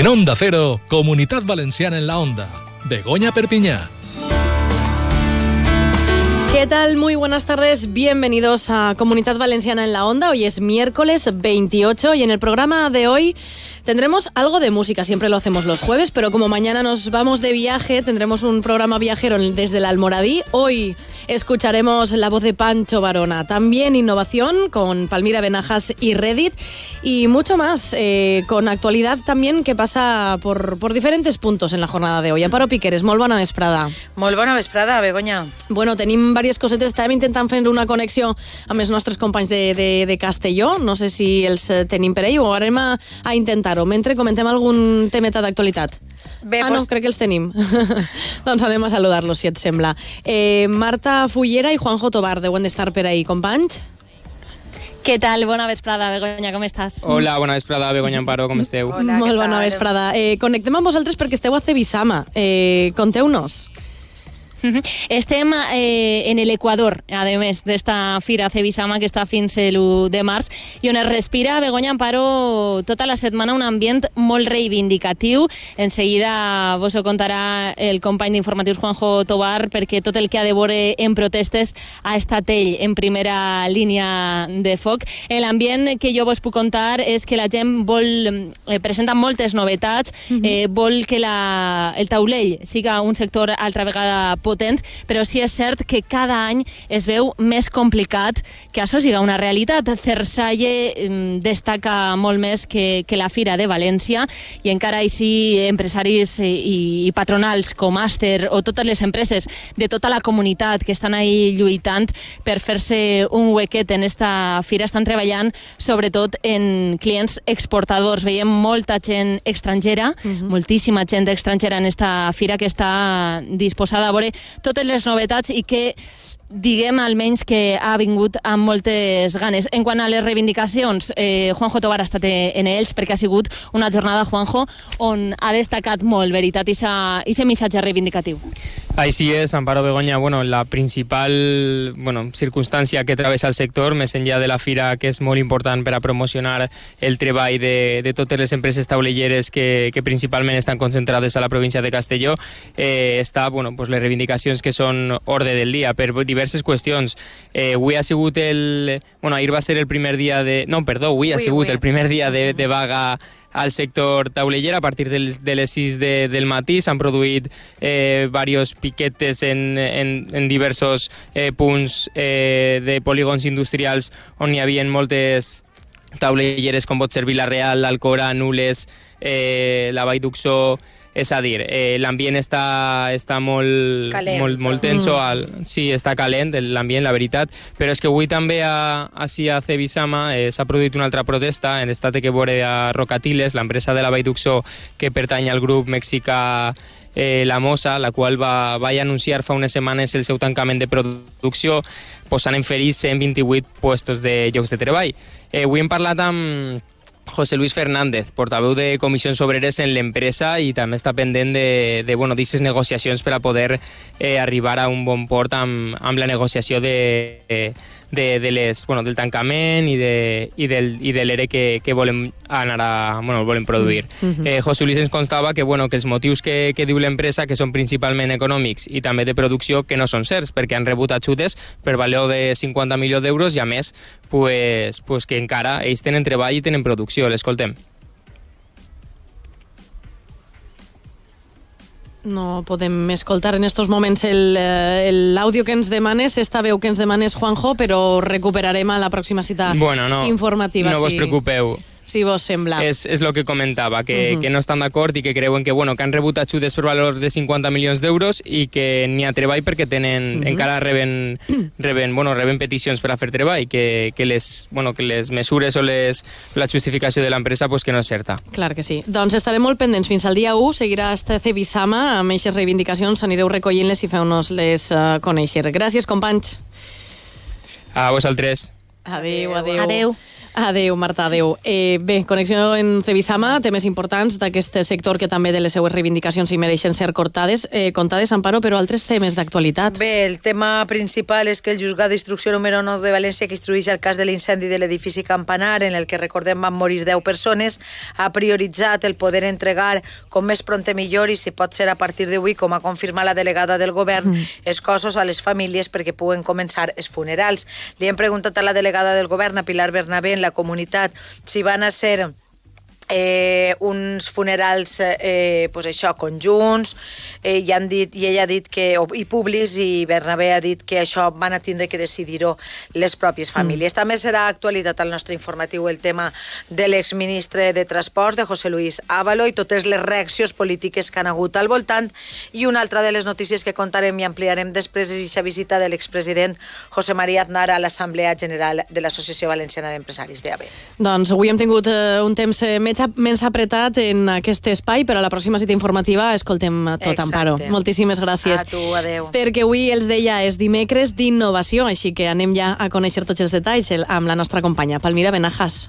En Onda Cero, Comunidad Valenciana en la Onda. Begoña Perpiñá. ¿Qué tal? Muy buenas tardes. Bienvenidos a Comunidad Valenciana en la Onda. Hoy es miércoles 28 y en el programa de hoy Tendremos algo de música, siempre lo hacemos los jueves, pero como mañana nos vamos de viaje, tendremos un programa viajero desde el Almoradí. Hoy escucharemos la voz de Pancho Barona, también innovación con Palmira Benajas y Reddit y mucho más, eh, con actualidad también que pasa por, por diferentes puntos en la jornada de hoy. Amparo Piqueres, molt bona vesprada. Molt bona vesprada, Begoña. Bueno, tenim diverses cosetes, estàvem intentant fer una connexió amb els nostres companys de, de, de Castelló, no sé si els eh, tenim per ell, ho harem a, a intentar comentar-ho mentre comentem algun temeta d'actualitat. Bé, ah, no, crec que els tenim. doncs anem a saludar-los, si et sembla. Eh, Marta Fullera i Juanjo Tobar deuen d'estar per ahí. Companys? Què tal? Bona vesprada, Begoña, com estàs? Hola, bona vesprada, Begoña Amparo, com esteu? Hola, Molt bona vesprada. Eh, connectem amb vosaltres perquè esteu a Cebisama. Eh, Conteu-nos. Estem eh, en l'Equador, a més d'esta fira Cebisama que està fins l'1 de març i on es respira, Begoña Amparo, tota la setmana un ambient molt reivindicatiu. En seguida vos ho contarà el company d'informatius Juanjo Tobar perquè tot el que ha de veure en protestes ha estat ell en primera línia de foc. L'ambient que jo vos puc contar és que la gent vol, eh, presenta moltes novetats, eh, vol que la, el taulell siga un sector altra vegada potent, però sí és cert que cada any es veu més complicat que això siga una realitat. Cersalle mm, destaca molt més que, que la Fira de València i encara així empresaris i, i patronals com Aster o totes les empreses de tota la comunitat que estan ahí lluitant per fer-se un huequet en esta fira estan treballant sobretot en clients exportadors. Veiem molta gent estrangera, uh -huh. moltíssima gent estrangera en esta fira que està disposada a veure totes les novetats i que diguem almenys que ha vingut amb moltes ganes. En quant a les reivindicacions, eh, Juanjo Tobar ha estat en ells perquè ha sigut una jornada, Juanjo, on ha destacat molt, veritat, i aquest missatge reivindicatiu. Així és, Amparo Begoña, bueno, la principal bueno, circumstància que travessa el sector, més enllà de la fira, que és molt important per a promocionar el treball de, de totes les empreses taulelleres que, que principalment estan concentrades a la província de Castelló, eh, està bueno, pues les reivindicacions que són ordre del dia per diverses diverses qüestions. Eh, avui ha sigut el... Bueno, ahir va ser el primer dia de... No, perdó, avui ha sigut ui. el primer dia de, de vaga al sector taulellera a partir del, de les 6 de, del matí. S'han produït eh, diversos piquetes en, en, en diversos eh, punts eh, de polígons industrials on hi havia moltes taulelleres com pot ser Vila-real, l'Alcora, Nules, eh, la Vall d'Uxó, és a dir, eh, l'ambient està, està molt, calent. molt, molt tenso, mm. al, sí, està calent l'ambient, la veritat, però és que avui també a, així a Cebisama eh, s'ha produït una altra protesta en estat que veure a Rocatiles, l'empresa de la Vall d'Uxó que pertany al grup mexicà eh, La Mosa, la qual va, va anunciar fa unes setmanes el seu tancament de producció, posant en ferir 128 puestos de llocs de treball. Eh, avui hem parlat amb José Luis Fernández, portaveu de Comissions Obreres en l'empresa i també està pendent de, de bueno, negociacions per a poder eh, arribar a un bon port amb, amb la negociació de, eh, de, de les, bueno, del tancament i de, i del, i de l'ERE que, que volem anar a, bueno, volem produir. Mm-hmm. -huh. eh, José Luis ens constava que, bueno, que els motius que, que diu l'empresa, que són principalment econòmics i també de producció, que no són certs, perquè han rebut ajudes per valor de 50 milions d'euros i, a més, pues, pues que encara ells tenen treball i tenen producció. L'escoltem. No podem escoltar en estos moments eh, l'àudio que ens demanes, esta veu que ens demanes, Juanjo, però recuperarem a la pròxima cita bueno, no, informativa. No vos preocupeu si vos sembla. És, és el que comentava, que, uh -huh. que no estan d'acord i que creuen que, bueno, que han rebut ajudes per valor de 50 milions d'euros i que n'hi ha treball perquè tenen, uh -huh. encara reben, reben, bueno, reben peticions per a fer treball, que, que, les, bueno, que les mesures o les, la justificació de l'empresa pues, que no és certa. Clar que sí. Doncs estarem molt pendents. Fins al dia 1 seguirà este Cebisama amb aquestes reivindicacions. Anireu recollint-les i feu-nos les uh, conèixer. Gràcies, companys. A vosaltres. Adéu, adéu. Adéu. Adeu, Marta, adeu. Eh, bé, connexió en Cebisama, temes importants d'aquest sector que també de les seues reivindicacions i mereixen ser cortades, eh, contades, Amparo, però altres temes d'actualitat. Bé, el tema principal és que el juzgat d'instrucció número 9 de València, que instrueix el cas de l'incendi de l'edifici Campanar, en el que recordem van morir 10 persones, ha prioritzat el poder entregar com més pronte millor i si pot ser a partir d'avui, com ha confirmat la delegada del govern, mm. els cossos a les famílies perquè puguen començar els funerals. Li hem preguntat a la delegada del govern, a Pilar Bernabé, la comunitat, si van a ser eh, uns funerals eh, pues això, conjunts eh, i, han dit, i ella ha dit que, i públics i Bernabé ha dit que això van a tindre que decidir-ho les pròpies famílies. Mm. També serà actualitat al nostre informatiu el tema de l'exministre de Transports, de José Luis Ávalo, i totes les reaccions polítiques que han hagut al voltant. I una altra de les notícies que contarem i ampliarem després és aquesta visita de l'expresident José María Aznar a l'Assemblea General de l'Associació Valenciana d'Empresaris d'AVE. Doncs avui hem tingut eh, un temps eh, més menys apretat en aquest espai, però a la pròxima cita informativa escoltem tot, Exacte. Amparo. Moltíssimes gràcies. A tu, adeu. Perquè avui els deia és dimecres d'innovació, així que anem ja a conèixer tots els detalls amb la nostra companya, Palmira Benajas.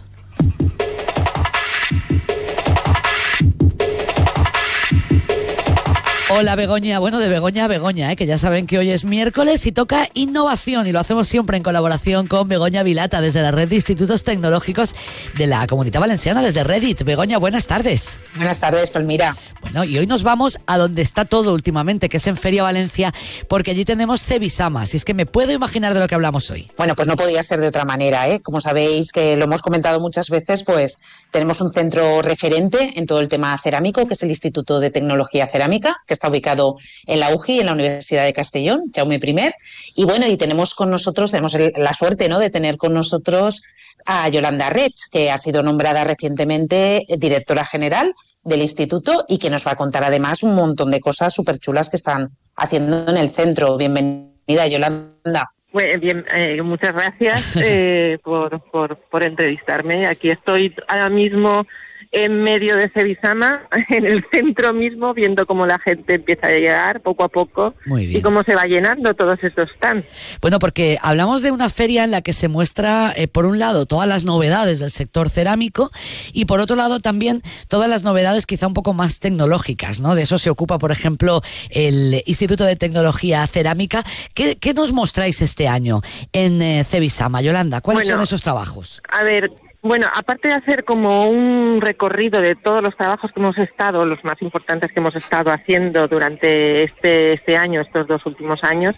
Hola Begoña, bueno de Begoña a Begoña, ¿eh? que ya saben que hoy es miércoles y toca innovación y lo hacemos siempre en colaboración con Begoña Vilata desde la red de institutos tecnológicos de la Comunidad Valenciana, desde Reddit. Begoña, buenas tardes. Buenas tardes, Palmira. Bueno, y hoy nos vamos a donde está todo últimamente, que es en Feria Valencia, porque allí tenemos Cebisama, si es que me puedo imaginar de lo que hablamos hoy. Bueno, pues no podía ser de otra manera, ¿eh? Como sabéis que lo hemos comentado muchas veces, pues tenemos un centro referente en todo el tema cerámico, que es el Instituto de Tecnología Cerámica, que está ubicado en la UGI, en la Universidad de Castellón, Jaume I. Y bueno, y tenemos con nosotros, tenemos la suerte ¿no? de tener con nosotros a Yolanda Rech, que ha sido nombrada recientemente directora general del instituto y que nos va a contar además un montón de cosas súper chulas que están haciendo en el centro. Bienvenida, Yolanda. bien, eh, muchas gracias eh, por, por, por entrevistarme. Aquí estoy ahora mismo en medio de Sevisama, en el centro mismo, viendo cómo la gente empieza a llegar poco a poco y cómo se va llenando todos estos stands. Bueno, porque hablamos de una feria en la que se muestra, eh, por un lado, todas las novedades del sector cerámico y por otro lado también todas las novedades quizá un poco más tecnológicas, ¿no? De eso se ocupa, por ejemplo, el Instituto de Tecnología Cerámica. ¿Qué, nos mostráis este año en eh, Cevisama, Yolanda? ¿Cuáles son esos trabajos? A ver, bueno, aparte de hacer como un recorrido de todos los trabajos que hemos estado, los más importantes que hemos estado haciendo durante este, este año, estos dos últimos años,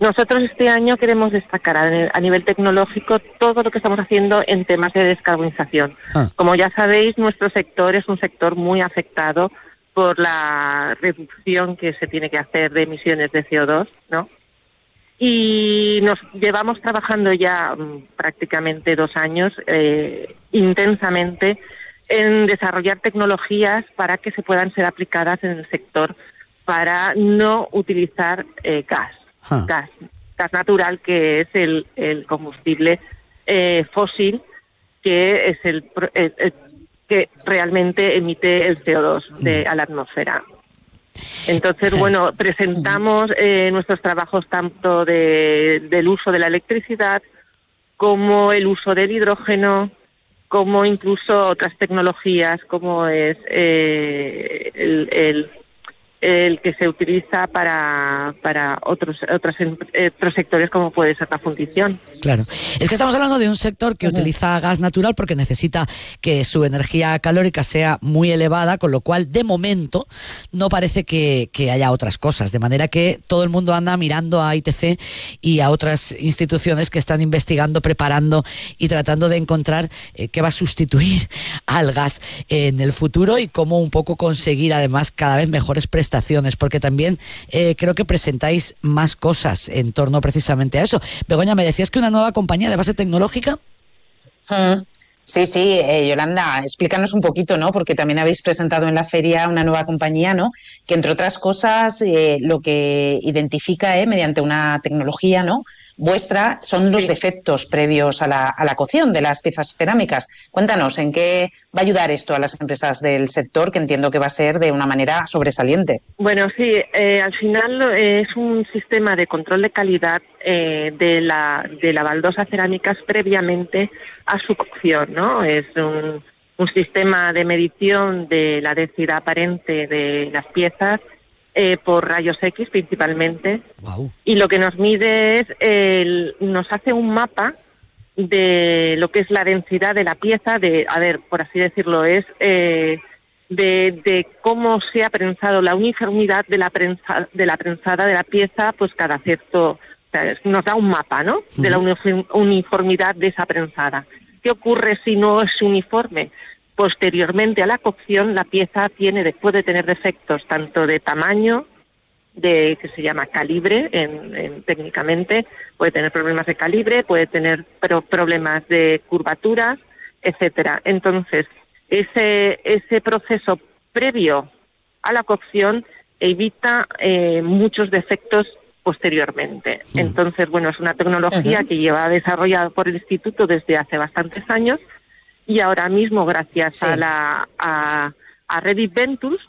nosotros este año queremos destacar a, nivel tecnológico todo lo que estamos haciendo en temas de descarbonización. Ah. Como ya sabéis, nuestro sector es un sector muy afectado por la reducción que se tiene que hacer de emisiones de CO2, ¿no? Y nos llevamos trabajando ya mm, prácticamente dos años eh, intensamente en desarrollar tecnologías para que se puedan ser aplicadas en el sector para no utilizar eh, gas, ah. gas, gas natural que es el, el combustible eh, fósil que es el, que realmente emite el CO2 de, a la atmósfera. Entonces, bueno, presentamos eh, nuestros trabajos tanto de, del uso de la electricidad como el uso del hidrógeno, como incluso otras tecnologías como es eh, el el que se utiliza para, para otros, otros, otros sectores como puede ser la fundición. Claro. Es que estamos hablando de un sector que utiliza gas natural porque necesita que su energía calórica sea muy elevada, con lo cual de momento no parece que, que haya otras cosas. De manera que todo el mundo anda mirando a ITC y a otras instituciones que están investigando, preparando y tratando de encontrar eh, qué va a sustituir al gas en el futuro y cómo un poco conseguir además cada vez mejores prestaciones porque también eh, creo que presentáis más cosas en torno precisamente a eso. Begoña, me decías que una nueva compañía de base tecnológica. Mm. Sí, sí, eh, Yolanda, explícanos un poquito, ¿no? Porque también habéis presentado en la feria una nueva compañía, ¿no? Que entre otras cosas eh, lo que identifica mediante una tecnología, ¿no? Vuestra son los defectos previos a la, a la cocción de las piezas cerámicas. Cuéntanos, ¿en qué va a ayudar esto a las empresas del sector, que entiendo que va a ser de una manera sobresaliente. Bueno, sí, eh, al final eh, es un sistema de control de calidad eh, de, la, de la baldosa cerámicas previamente a su cocción, ¿no? Es un, un sistema de medición de la densidad aparente de las piezas eh, por rayos X principalmente. Y lo que nos mide es, el, nos hace un mapa de lo que es la densidad de la pieza, de, a ver, por así decirlo, es eh, de, de, cómo se ha prensado la uniformidad de la prensa, de la prensada de la pieza, pues cada cierto, o sea, nos da un mapa, ¿no? De la uniformidad de esa prensada. ¿Qué ocurre si no es uniforme? Posteriormente a la cocción, la pieza tiene, puede tener defectos tanto de tamaño, de que se llama calibre en, técnicamente, puede tener problemas de calibre, puede tener problemas de curvaturas, etcétera. Entonces, ese, ese proceso previo a la cocción evita eh, muchos defectos posteriormente. Entonces, bueno, es una tecnología que lleva desarrollada por el instituto desde hace bastantes años y ahora mismo gracias a la a, a Reddit Ventures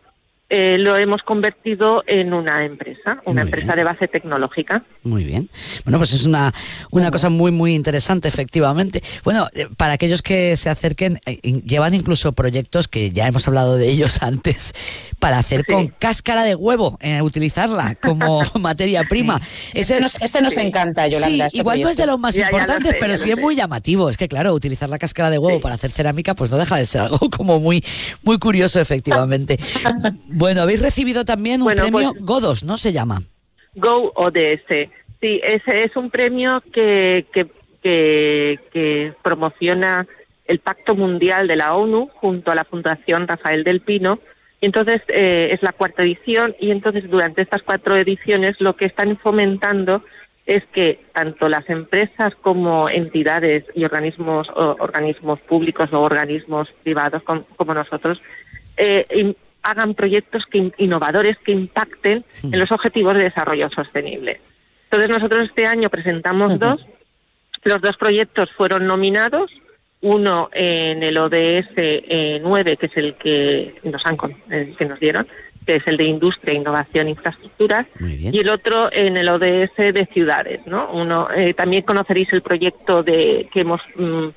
eh, lo hemos convertido en una empresa, una empresa de base tecnológica. Muy bien. Bueno, pues es una, una cosa muy, muy interesante, efectivamente. Bueno, eh, para aquellos que se acerquen, eh, llevan incluso proyectos que ya hemos hablado de ellos antes, para hacer con cáscara de huevo, utilizarla como materia prima. Este, nos, este, nos, encanta, Yolanda. Sí, este igual no es de los más importantes, pero sí es muy llamativo. Es que, claro, utilizar la cáscara de huevo para hacer cerámica, pues no deja de ser algo como muy, muy curioso, efectivamente. Bueno, habéis recibido también un premio pues- Godos, ¿no se llama? Go ODS. Sí, ese es un premio que, que, que, promociona el Pacto Mundial de la ONU junto a la Fundación Rafael del Pino. Y entonces eh, es la cuarta edición y entonces durante estas cuatro ediciones lo que están fomentando es que tanto las empresas como entidades y organismos, organismos públicos o organismos privados como, nosotros eh, hagan proyectos que, innovadores que impacten en los objetivos de desarrollo sostenible. Entonces nosotros este año presentamos dos. Los dos proyectos fueron nominados, uno en el ODS 9, que es el que nos han que nos dieron, que es el de Industria, Innovación e Infraestructuras, y el otro en el ODS de Ciudades. ¿no? Uno, eh, también conoceréis el proyecto de que hemos mm,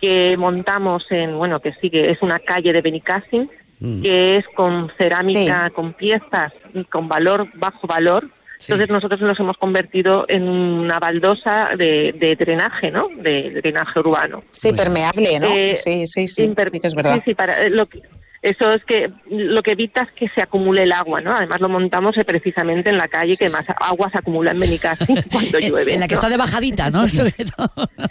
que montamos en, bueno, que sigue, es una calle de Benicassin, Mm. que es con cerámica, con piezas con valor, bajo valor. Entonces nosotros nos hemos convertido en una baldosa de, drenaje, ¿no? De drenaje urbano. Sí, permeable, ¿no? Eh, sí, sí, sí, sí, es verdad. Sí, sí, para, lo que, eso es que lo que evita es que se acumule el agua, ¿no? Además lo montamos eh, precisamente en la calle que más agua se acumula en Benicassi cuando llueve. En la que está de bajadita, ¿no? Sí,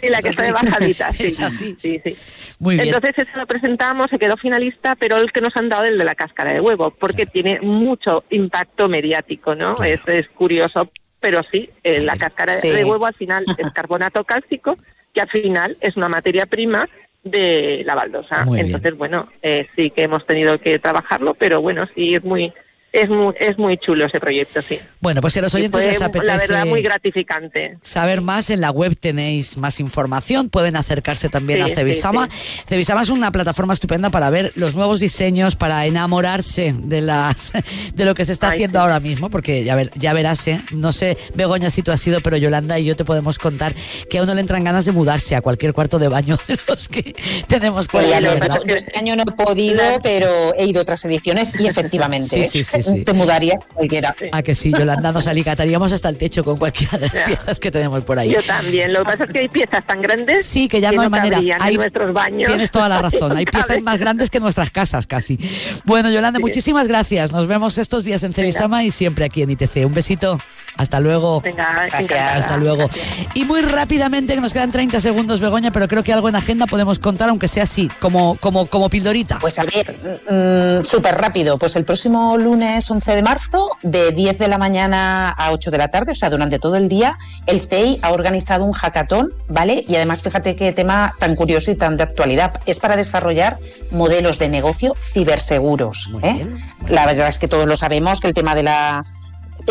la que está de bajadita, sí. sí, sí. Muy bien. Entonces eso lo presentamos, se quedó finalista, pero el que nos han dado es el de la cáscara de huevo, porque tiene mucho impacto mediático, ¿no? Es, es curioso, pero sí, eh, la cáscara de huevo al final es carbonato cálcico, que al final es una materia prima de la baldosa. Entonces, bueno, eh, sí que hemos tenido que trabajarlo, pero bueno, sí es muy es muy, es muy chulo ese proyecto, sí. Bueno, pues si a los oyentes les apetece... La verdad, muy gratificante. Saber más, en la web tenéis más información, pueden acercarse también a Cebisama. Cebisama es una plataforma estupenda para ver los nuevos diseños, para enamorarse de las de lo que se está haciendo ahora mismo, porque ya, ver, ya verás, ¿eh? no sé, Begoña, si tú has sido, pero Yolanda y yo te podemos contar que a uno le entran ganas de mudarse a cualquier cuarto de baño de los que tenemos por ahí. Yo este año no he podido, pero he ido a otras ediciones y efectivamente... Sí, sí, te mudaría cualquiera. A que sí, Yolanda, nos alicataríamos hasta el techo con cualquiera de las piezas que tenemos por ahí. Yo también. Lo que pasa es que hay piezas tan grandes. Sí, que ya no hay manera. Hay nuestros baños. Tienes toda la razón. Hay piezas más grandes que nuestras casas casi. Bueno, Yolanda, muchísimas gracias. Nos vemos estos días en Cebisama y siempre aquí en ITC. Un besito. Hasta luego. Venga, Hasta luego. Y muy rápidamente, que nos quedan 30 segundos, Begoña, pero creo que algo en agenda podemos contar, aunque sea así, como, como, como pildorita. Pues a ver, mm, súper rápido. Pues el próximo lunes 11 de marzo, de 10 de la mañana a 8 de la tarde, o sea, durante todo el día, el CEI ha organizado un hackathon, ¿vale? Y además, fíjate qué tema tan curioso y tan de actualidad. Es para desarrollar modelos de negocio ciberseguros. ¿eh? La verdad es que todos lo sabemos, que el tema de la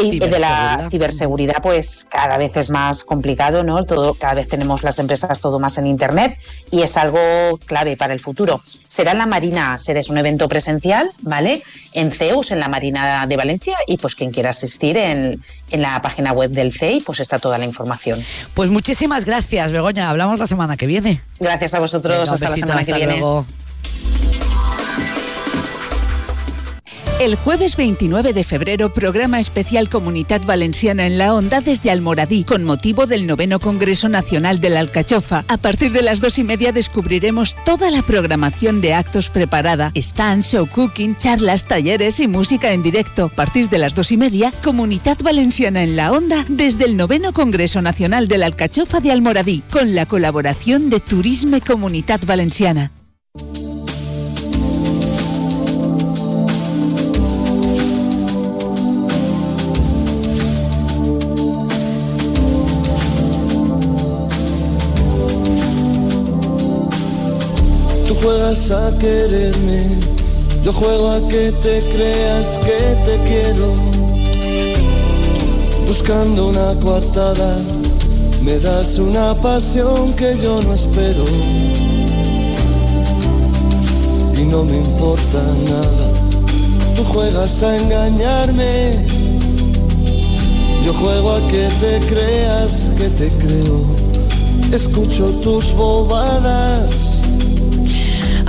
y de la ciberseguridad, pues cada vez es más complicado, ¿no? Todo, cada vez tenemos las empresas todo más en Internet y es algo clave para el futuro. Será en la Marina, será un evento presencial, ¿vale? En CEUS, en la Marina de Valencia, y pues quien quiera asistir en, en la página web del CEI, pues está toda la información. Pues muchísimas gracias, Begoña. Hablamos la semana que viene. Gracias a vosotros. hasta la semana que viene. El jueves 29 de febrero, programa especial Comunidad Valenciana en la Onda desde Almoradí, con motivo del noveno Congreso Nacional de la Alcachofa. A partir de las dos y media descubriremos toda la programación de actos preparada, stands, show cooking, charlas, talleres y música en directo. A partir de las dos y media, Comunidad Valenciana en la Onda desde el noveno Congreso Nacional de la Alcachofa de Almoradí, con la colaboración de Turisme Comunidad Valenciana. Juegas a quererme, yo juego a que te creas que te quiero. Buscando una coartada, me das una pasión que yo no espero. Y no me importa nada, tú juegas a engañarme. Yo juego a que te creas que te creo. Escucho tus bobadas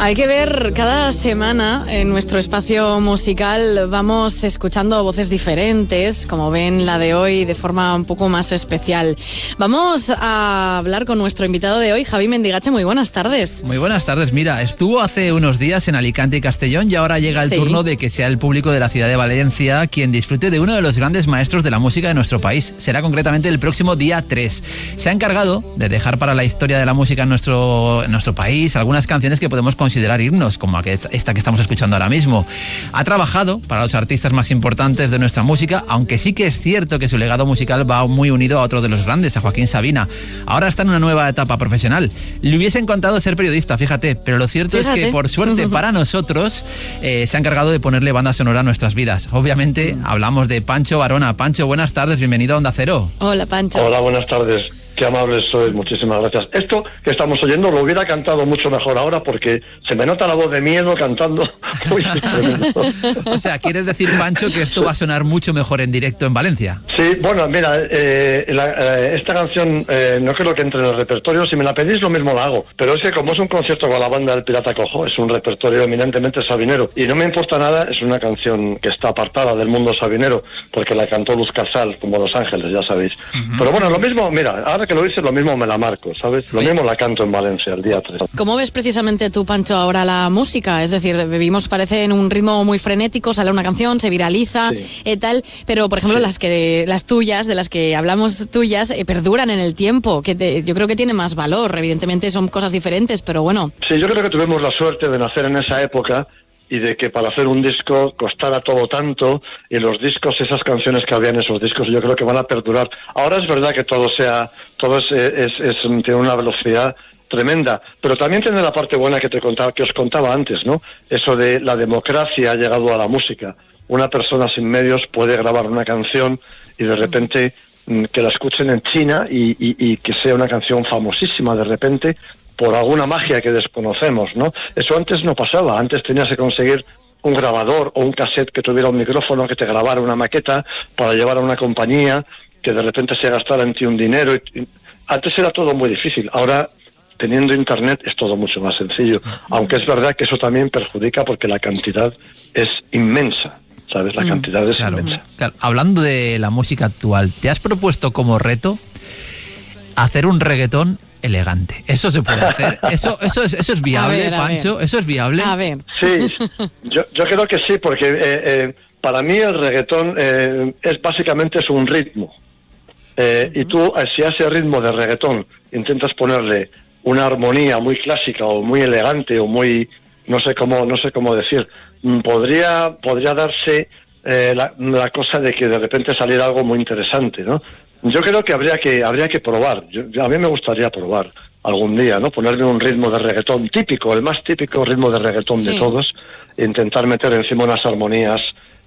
hay que ver cada semana en nuestro espacio musical vamos escuchando voces diferentes, como ven la de hoy de forma un poco más especial. Vamos a hablar con nuestro invitado de hoy, Javi Mendigache. Muy buenas tardes. Muy buenas tardes. Mira, estuvo hace unos días en Alicante y Castellón y ahora llega el turno de que sea el público de la ciudad de Valencia quien disfrute de uno de los grandes maestros de la música de nuestro país. Será concretamente el próximo día 3. Se ha encargado de dejar para la historia de la música en nuestro, en nuestro país algunas canciones que podemos considerar himnos, como esta que estamos escuchando ahora mismo. Ha trabajado para los artistas más importantes de nuestra música, aunque sí que es cierto que su legado musical va muy unido a otro de los grandes, a Joaquín Sabina. Ahora está en una nueva etapa profesional. Le hubiese encantado ser periodista, fíjate, pero lo cierto es que por suerte para nosotros eh, se ha encargado de ponerle banda sonora a nuestras vidas. Obviamente hablamos de Pancho Barona. Pancho, buenas tardes, bienvenido a Onda Cero. Hola, Pancho. Hola, buenas tardes. Qué amables sois, muchísimas gracias. Esto que estamos oyendo lo hubiera cantado mucho mejor ahora porque se me nota la voz de miedo cantando. o sea, ¿quieres decir, Pancho, que esto va a sonar mucho mejor en directo en Valencia? Sí, bueno, mira, eh, eh, esta canción eh, no creo que entre en el repertorio. Si me la pedís, lo mismo la hago. Pero es que como es un concierto con la banda del Pirata Cojo, es un repertorio eminentemente sabinero. Y no me importa nada, es una canción que está apartada del mundo sabinero porque la cantó Luz Casal, como Los Ángeles, ya sabéis. Pero bueno, lo mismo, mira, ahora que lo dices, lo mismo me la marco, ¿sabes? Lo mismo la canto en Valencia el día 3. ¿Cómo ves precisamente tú, Pancho, ahora la música? Es decir, vivimos, parece, en un ritmo muy frenético, sale una canción, se viraliza, y eh, tal, pero, por ejemplo, las que las tuyas, de las que hablamos tuyas, eh, perduran en el tiempo, que yo creo que tiene más valor. Evidentemente son cosas diferentes, pero bueno. Sí, yo creo que tuvimos la suerte de nacer en esa época y de que para hacer un disco costara todo tanto y los discos, esas canciones que había en esos discos, yo creo que van a perdurar. Ahora es verdad que todo sea, todo es, es, tiene una velocidad tremenda, pero también tiene la parte buena que te contaba, que os contaba antes, ¿no? Eso de la democracia ha llegado a la música. Una persona sin medios puede grabar una canción y de repente mm, que la escuchen en China y, y que sea una canción famosísima de repente por alguna magia que desconocemos, ¿no? Eso antes no pasaba, antes tenías que conseguir un grabador o un cassette que tuviera un micrófono que te grabara una maqueta para llevar a una compañía que de repente se gastara en ti un dinero. Antes era todo muy difícil, ahora teniendo internet es todo mucho más sencillo, aunque es verdad que eso también perjudica porque la cantidad es inmensa. ¿Sabes? La mm. cantidad es inmensa. Hablando de la música actual, ¿te has propuesto como reto hacer un reggaetón elegante. Eso se puede hacer. Eso, eso, es, eso es viable, Pancho. Eso es viable. A ver. Sí, yo, yo creo que sí, porque eh, eh, para mí el reggaetón eh, es básicamente es un ritmo. Y tú, si a ese ritmo de reggaetón intentas ponerle una armonía muy clásica o muy elegante o muy no sé cómo no sé cómo decir mm, podría podría darse la, la, cosa de que de repente saliera algo muy interesante, ¿no? Yo creo que habría que habría que probar. a mí me gustaría probar algún día, ¿no? Ponerme un ritmo de reggaetón típico, el más típico ritmo de reggaetón de todos, intentar meter encima unas armonías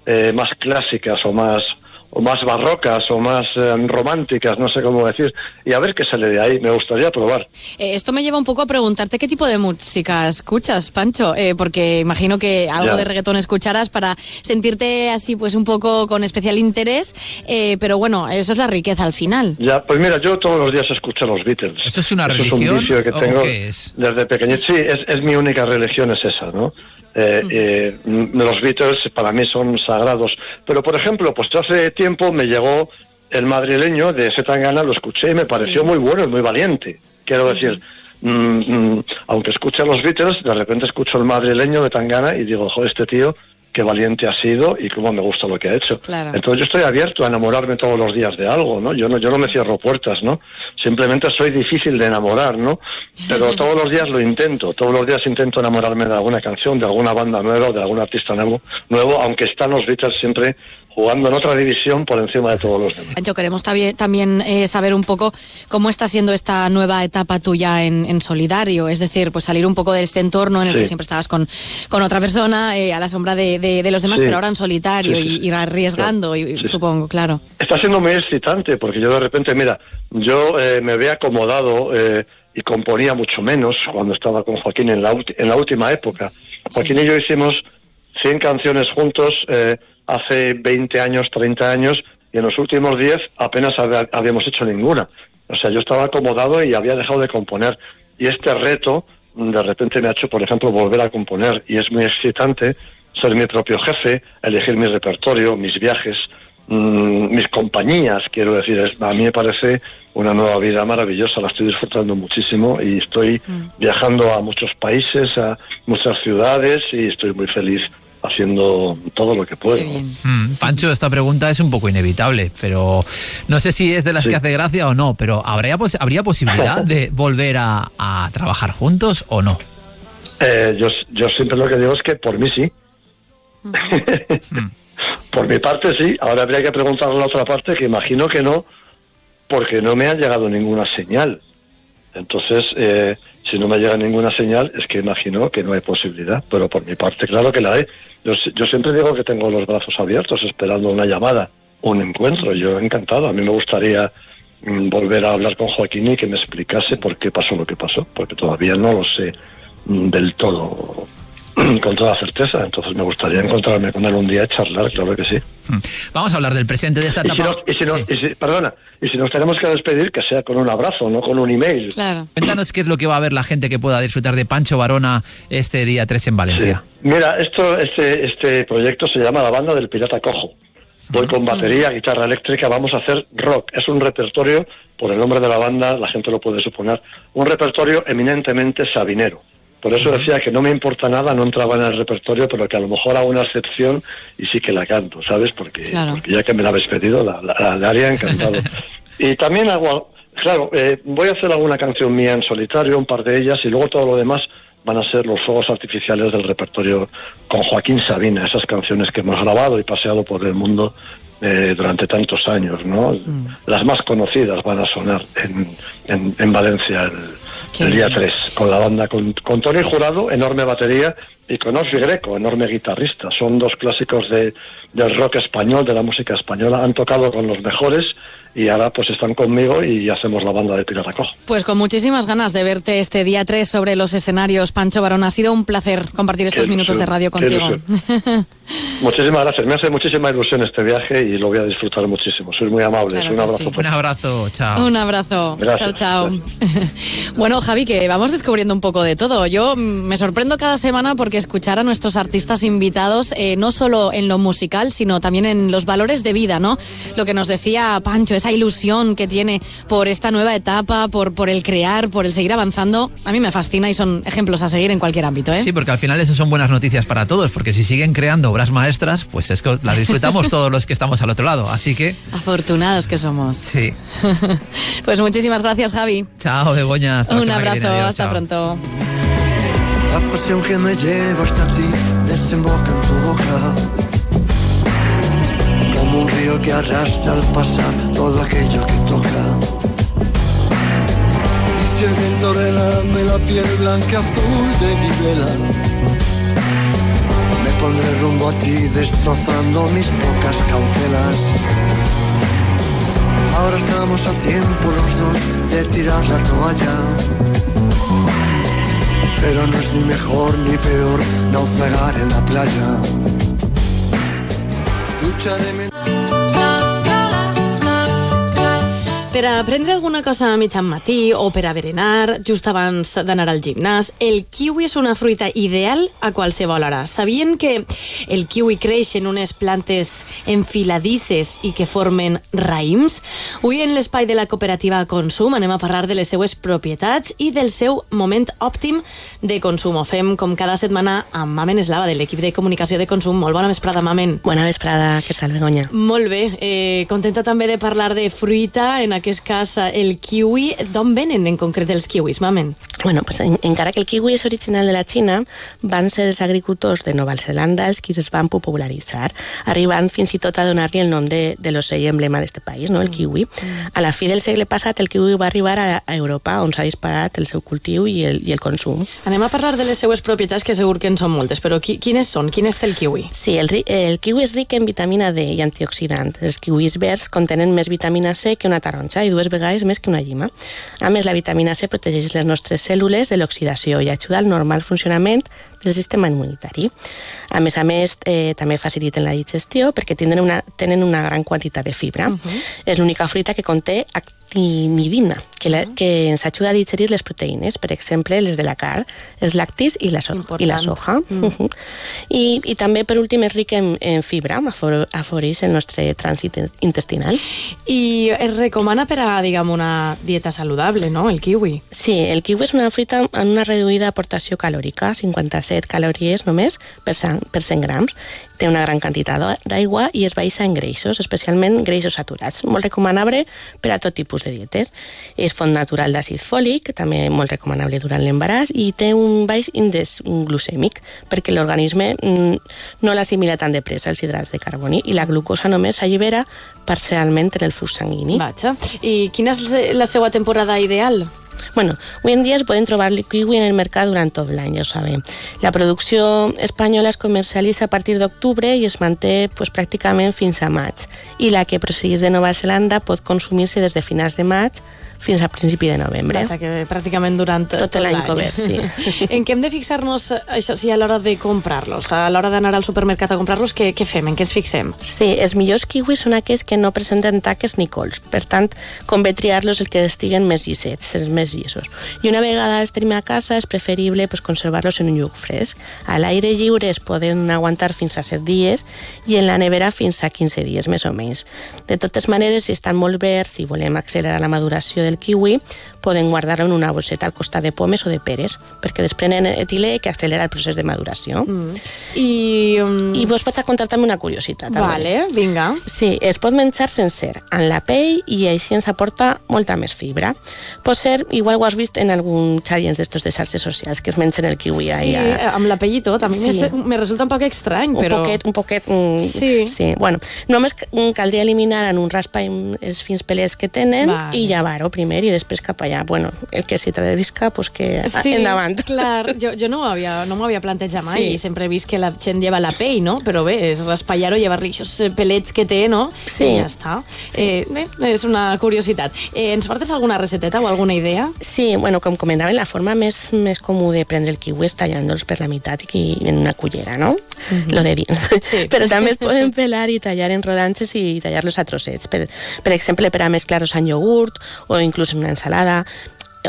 eh, más clásicas o más o más barrocas o más eh, románticas, no sé cómo decir, y a ver qué sale de ahí. Me gustaría probar. Eh, esto me lleva un poco a preguntarte qué tipo de música escuchas, Pancho, eh, porque imagino que algo de reggaetón escucharás para sentirte así, pues un poco con especial interés, pero bueno, eso es la riqueza al final. Ya, pues mira, yo todos los días escucho los Beatles. ¿Eso es una religión? Es un que tengo desde pequeño. Sí, es, es mi única religión, es esa, ¿no? Eh, eh, los Beatles para mí son sagrados. Pero, por ejemplo, pues hace tiempo me llegó el madrileño de Zetangana, lo escuché y me pareció muy bueno y muy valiente. Quiero decir, mm, mm, aunque escuche los Beatles, de repente escucho el madrileño de Tangana y digo, joder, este tío qué valiente ha sido y cómo me gusta lo que ha hecho. Entonces yo estoy abierto a enamorarme todos los días de algo, ¿no? Yo no, yo no me cierro puertas, ¿no? Simplemente soy difícil de enamorar, ¿no? Pero todos los días lo intento, todos los días intento enamorarme de alguna canción, de alguna banda nueva, de algún artista nuevo, nuevo aunque están los Beatles siempre jugando en otra división por encima de todos los demás. Yo queremos también eh, saber un poco cómo está siendo esta nueva etapa tuya en, Solidario, es decir, pues salir un poco de este entorno en el que siempre estabas con, con otra persona, eh, a la sombra de, los demás, pero ahora en solitario y, arriesgando, y, supongo, claro. Está siendo muy excitante porque yo de repente, mira, yo eh, me había acomodado y componía mucho menos cuando estaba con Joaquín en la, en la última época. Joaquín y yo hicimos 100 canciones juntos hace 20 años, 30 años, y en los últimos 10 apenas habíamos hecho ninguna. O sea, yo estaba acomodado y había dejado de componer. Y este reto, de repente me ha hecho, por ejemplo, volver a componer. Y es muy excitante ser mi propio jefe, elegir mi repertorio, mis viajes, mm, mis compañías, quiero decir. Es, a mí me parece una nueva vida maravillosa, la estoy disfrutando muchísimo y estoy mm. viajando a muchos países, a muchas ciudades y estoy muy feliz haciendo todo lo que puedo. Mm, Pancho, esta pregunta es un poco inevitable, pero no sé si es de las que hace gracia o no, pero ¿habría, ¿habría posibilidad de volver a, trabajar juntos o no? Eh, yo, yo siempre lo que digo es que por mí sí. Mm. por mi parte sí. Ahora habría que preguntarle a la otra parte, que imagino que no, porque no me ha llegado ninguna señal. Entonces, eh, si no me llega ninguna señal, es que imagino que no hay posibilidad. Pero por mi parte, claro que la hay. Yo, siempre digo que tengo los brazos abiertos esperando una llamada, un encuentro. Yo encantado. A mí me gustaría mm, volver a hablar con Joaquín y que me explicase por qué pasó lo que pasó, porque todavía no lo sé mm, del todo con toda certeza. Entonces me gustaría encontrarme con él un día y charlar, claro que sí. Hmm. Vamos a hablar del presente de esta etapa. Y si, perdona, y si nos tenemos que despedir, que sea con un abrazo, no con un email. Claro. Cuéntanos qué es lo que va a ver la gente que pueda disfrutar de Pancho Barona este día 3 en Valencia. Mira, esto, este, este proyecto se llama La Banda del Pirata Cojo. Voy con batería, guitarra eléctrica, vamos a hacer rock. Es un repertorio, por el nombre de la banda, la gente lo puede suponer, un repertorio eminentemente sabinero. Por eso decía que no me importa nada, no entraba en el repertorio, pero que a lo mejor hago una excepción y sí que la canto, ¿sabes? Porque, ya que me la habéis pedido, la, la, haría encantado. y también hago, claro, eh, voy a hacer alguna canción mía en solitario, un par de ellas, y luego todo lo demás van a ser los fuegos artificiales del repertorio con Joaquín Sabina, esas canciones que hemos grabado y paseado por el mundo eh, durante tantos años, ¿no? Mm. Las más conocidas van a sonar en, en, en Valencia el, el día 3, con la banda, con, con, Tony Jurado, enorme batería, y con Osvi Greco, enorme guitarrista. Son dos clásicos de, del rock español, de la música española. Han tocado con los mejores y ahora pues están conmigo y hacemos la banda de Pirata Cojo. Pues con muchísimas ganas de verte este día 3 sobre los escenarios, Pancho Barón. Ha sido un placer compartir estos minutos de radio contigo. muchísimas gracias. Me hace muchísima ilusión este viaje y lo voy a disfrutar muchísimo. Soy muy amable. un abrazo. Un abrazo. Chao. Un abrazo. Chao, chao. bueno, Javi, que vamos descubriendo un poco de todo. Yo me sorprendo cada semana porque escuchar a nuestros artistas invitados, eh, no solo en lo musical, sino también en los valores de vida, ¿no? Lo que nos decía Pancho, esa ilusión que tiene por esta nueva etapa, por, por el crear, por el seguir avanzando, a mí me fascina y son ejemplos a seguir en cualquier ámbito. ¿eh? Sí, porque al final eso son buenas noticias para todos, porque si siguen creando obras maestras, pues es que la disfrutamos todos los que estamos al otro lado. Así que... Afortunados que somos. Sí. pues muchísimas gracias, Javi. Chao, Begoña. Un abrazo, hasta pronto. La pasión que me lleva hasta ti desemboca en tu boca que arrastra al pasar todo aquello que toca. Y si el viento relame la piel blanca azul de mi vela, pondré rumbo a ti destrozando mis pocas cautelas. Ahora estamos a tiempo los dos de tirar la toalla. Pero no es ni mejor ni peor naufragar en la playa. Lucharé Per a prendre alguna cosa a mitjan matí o per a berenar, just abans d'anar al gimnàs, el kiwi és una fruita ideal a qualsevol hora. Sabien que el kiwi creix en unes plantes enfiladisses i que formen raïms? Avui en l'espai de la cooperativa Consum anem a parlar de les seues propietats i del seu moment òptim de consum. Ho fem com cada setmana amb Mamen Eslava, de l'equip de comunicació de Consum. Molt bona vesprada, Mamen. Bona vesprada, què tal, Begoña? Molt bé. Eh, contenta també de parlar de fruita en aquest cas el kiwi. D'on venen en concret els kiwis, mamen? Bueno, pues en, encara que el kiwi és original de la Xina, van ser els agricultors de Nova Zelanda els qui es van popularitzar, arribant fins i tot a donar-li el nom de, de l'ocell emblema d'aquest país, no? el kiwi. A la fi del segle passat, el kiwi va arribar a, a Europa, on s'ha disparat el seu cultiu i el, i el consum. Anem a parlar de les seues propietats, que segur que en són moltes, però qui, quines són? Quin és el kiwi? Sí, el, el kiwi és ric en vitamina D i antioxidants. Els kiwis verds contenen més vitamina C que una taronja i dues vegades més que una llima. A més, la vitamina C protegeix les nostres cèl·lules de l'oxidació i ajuda al normal funcionament del sistema immunitari. A més a més, eh, també faciliten la digestió perquè tenen una, tenen una gran quantitat de fibra. Uh -huh. És l'única fruita que conté actinidina, que, la, que ens ajuda a digerir les proteïnes, per exemple, les de la carn, els lactis i la, so i la soja. Mm. Uh -huh. I, I també, per últim, és ric en, en fibra, afavoreix el nostre trànsit intestinal. I es recomana per a, diguem, una dieta saludable, no?, el kiwi. Sí, el kiwi és una fruita amb una reduïda aportació calòrica, 57 calories només per 100, per 100 grams, té una gran quantitat d'aigua i es baixa en greixos, especialment greixos saturats. Molt recomanable per a tot tipus de dietes. És font natural d'àcid fòlic, també molt recomanable durant l'embaràs, i té un baix índex glucèmic, perquè l'organisme mm, no l'assimila tan de pressa els hidrats de carboni i la glucosa només s'allibera parcialment en el flux sanguini. Vaja. I quina és la seva temporada ideal? Bueno, hoy en día se pueden trobar kiwi en el mercado durante todo el año, saben. La producció espanyola es comercialitza a partir d'octubre i es manté pues, pràcticament fins a maig. I la que procedeix de Nova Zelanda pot consumir-se des de finals de maig fins a principi de novembre. Vaja, que pràcticament durant tot, tot l'any cobert, sí. en què hem de fixar-nos, això sí, a l'hora de comprar-los? A l'hora d'anar al supermercat a comprar-los, què, què fem? En què ens fixem? Sí, els millors kiwis són aquells que no presenten taques ni cols. Per tant, convé triar-los el que estiguen més llisets, els més llisos. I una vegada els tenim a casa, és preferible pues, conservar-los en un lloc fresc. A l'aire lliure es poden aguantar fins a 7 dies i en la nevera fins a 15 dies, més o menys. De totes maneres, si estan molt verds i volem accelerar la maduració del kiwi, poden guardar-lo en una bolseta al costat de pomes o de peres, perquè desprenen etilè que accelera el procés de maduració. Mm. I, um... I vos vaig a contar també una curiositat. Vale, també. vinga. Sí, es pot menjar sencer, en la pell, i així ens aporta molta més fibra. Pot ser, igual ho has vist en algun challenge d'estos de xarxes socials, que es mengen el kiwi sí, ahí. A... amb la pell i tot. A mi sí. me resulta un poc estrany, un però... Poquet, un poquet... Mm, sí. sí. Bueno, només caldria eliminar en un raspa els fins pelets que tenen vale. i llevar-ho primer i després cap allà. Bueno, el que s'hi travisca, pues que sí, endavant. clar, jo, jo no m'ho havia, no havia plantejat mai sí. i sempre he vist que la gent lleva la pell, no? Però bé, és raspallar-ho, llevar-li aquests pelets que té, no? Sí. I ja està. Sí. Eh, bé, és una curiositat. Eh, ens portes alguna recepteta o alguna idea? Sí, bueno, com comentaven, la forma més, més comú de prendre el kiwi és tallant-los per la meitat i en una cullera, no? Uh -huh. Lo de dins. Sí. Però també es poden pelar i tallar en rodanxes i tallar-los a trossets. Per, per exemple, per a mesclar-los en iogurt o inclús en una ensalada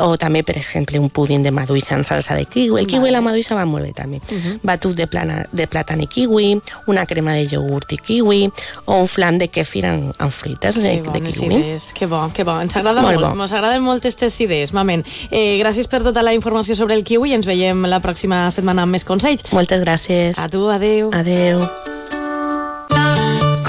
o també, per exemple, un púding de maduixa en salsa de kiwi. El kiwi vale. i la maduixa van molt bé, també. Uh -huh. Batut de, plana, de plàtan i kiwi, una crema de iogurt i kiwi, o un flan de kefir amb, amb fruites de, de kiwi. Idees. Que bo, que bo. Ens agrada molt, molt. Ens agraden molt aquestes idees, mamen. Eh, gràcies per tota la informació sobre el kiwi i ens veiem la pròxima setmana amb més consells. Moltes gràcies. A tu, adeu. Adeu.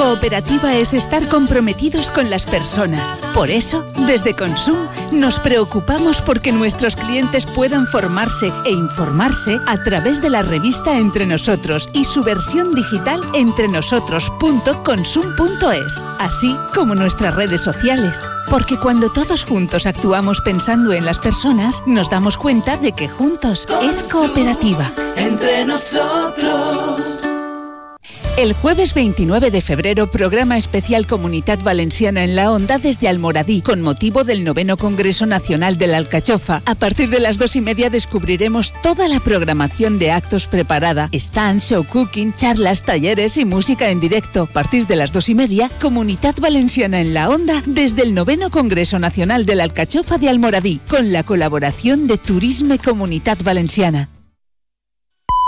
Cooperativa es estar comprometidos con las personas. Por eso, desde Consum, nos preocupamos porque nuestros clientes puedan formarse e informarse a través de la revista Entre Nosotros y su versión digital entrenosotros.consum.es, así como nuestras redes sociales. Porque cuando todos juntos actuamos pensando en las personas, nos damos cuenta de que juntos es cooperativa. Entre nosotros El jueves 29 de febrero, programa especial Comunidad Valenciana en la Onda desde Almoradí, con motivo del noveno Congreso Nacional de la Alcachofa. A partir de las dos y media descubriremos toda la programación de actos preparada, stands, show cooking, charlas, talleres y música en directo. A partir de las dos y media, Comunidad Valenciana en la Onda desde el noveno Congreso Nacional de la Alcachofa de Almoradí, con la colaboración de Turisme Comunidad Valenciana.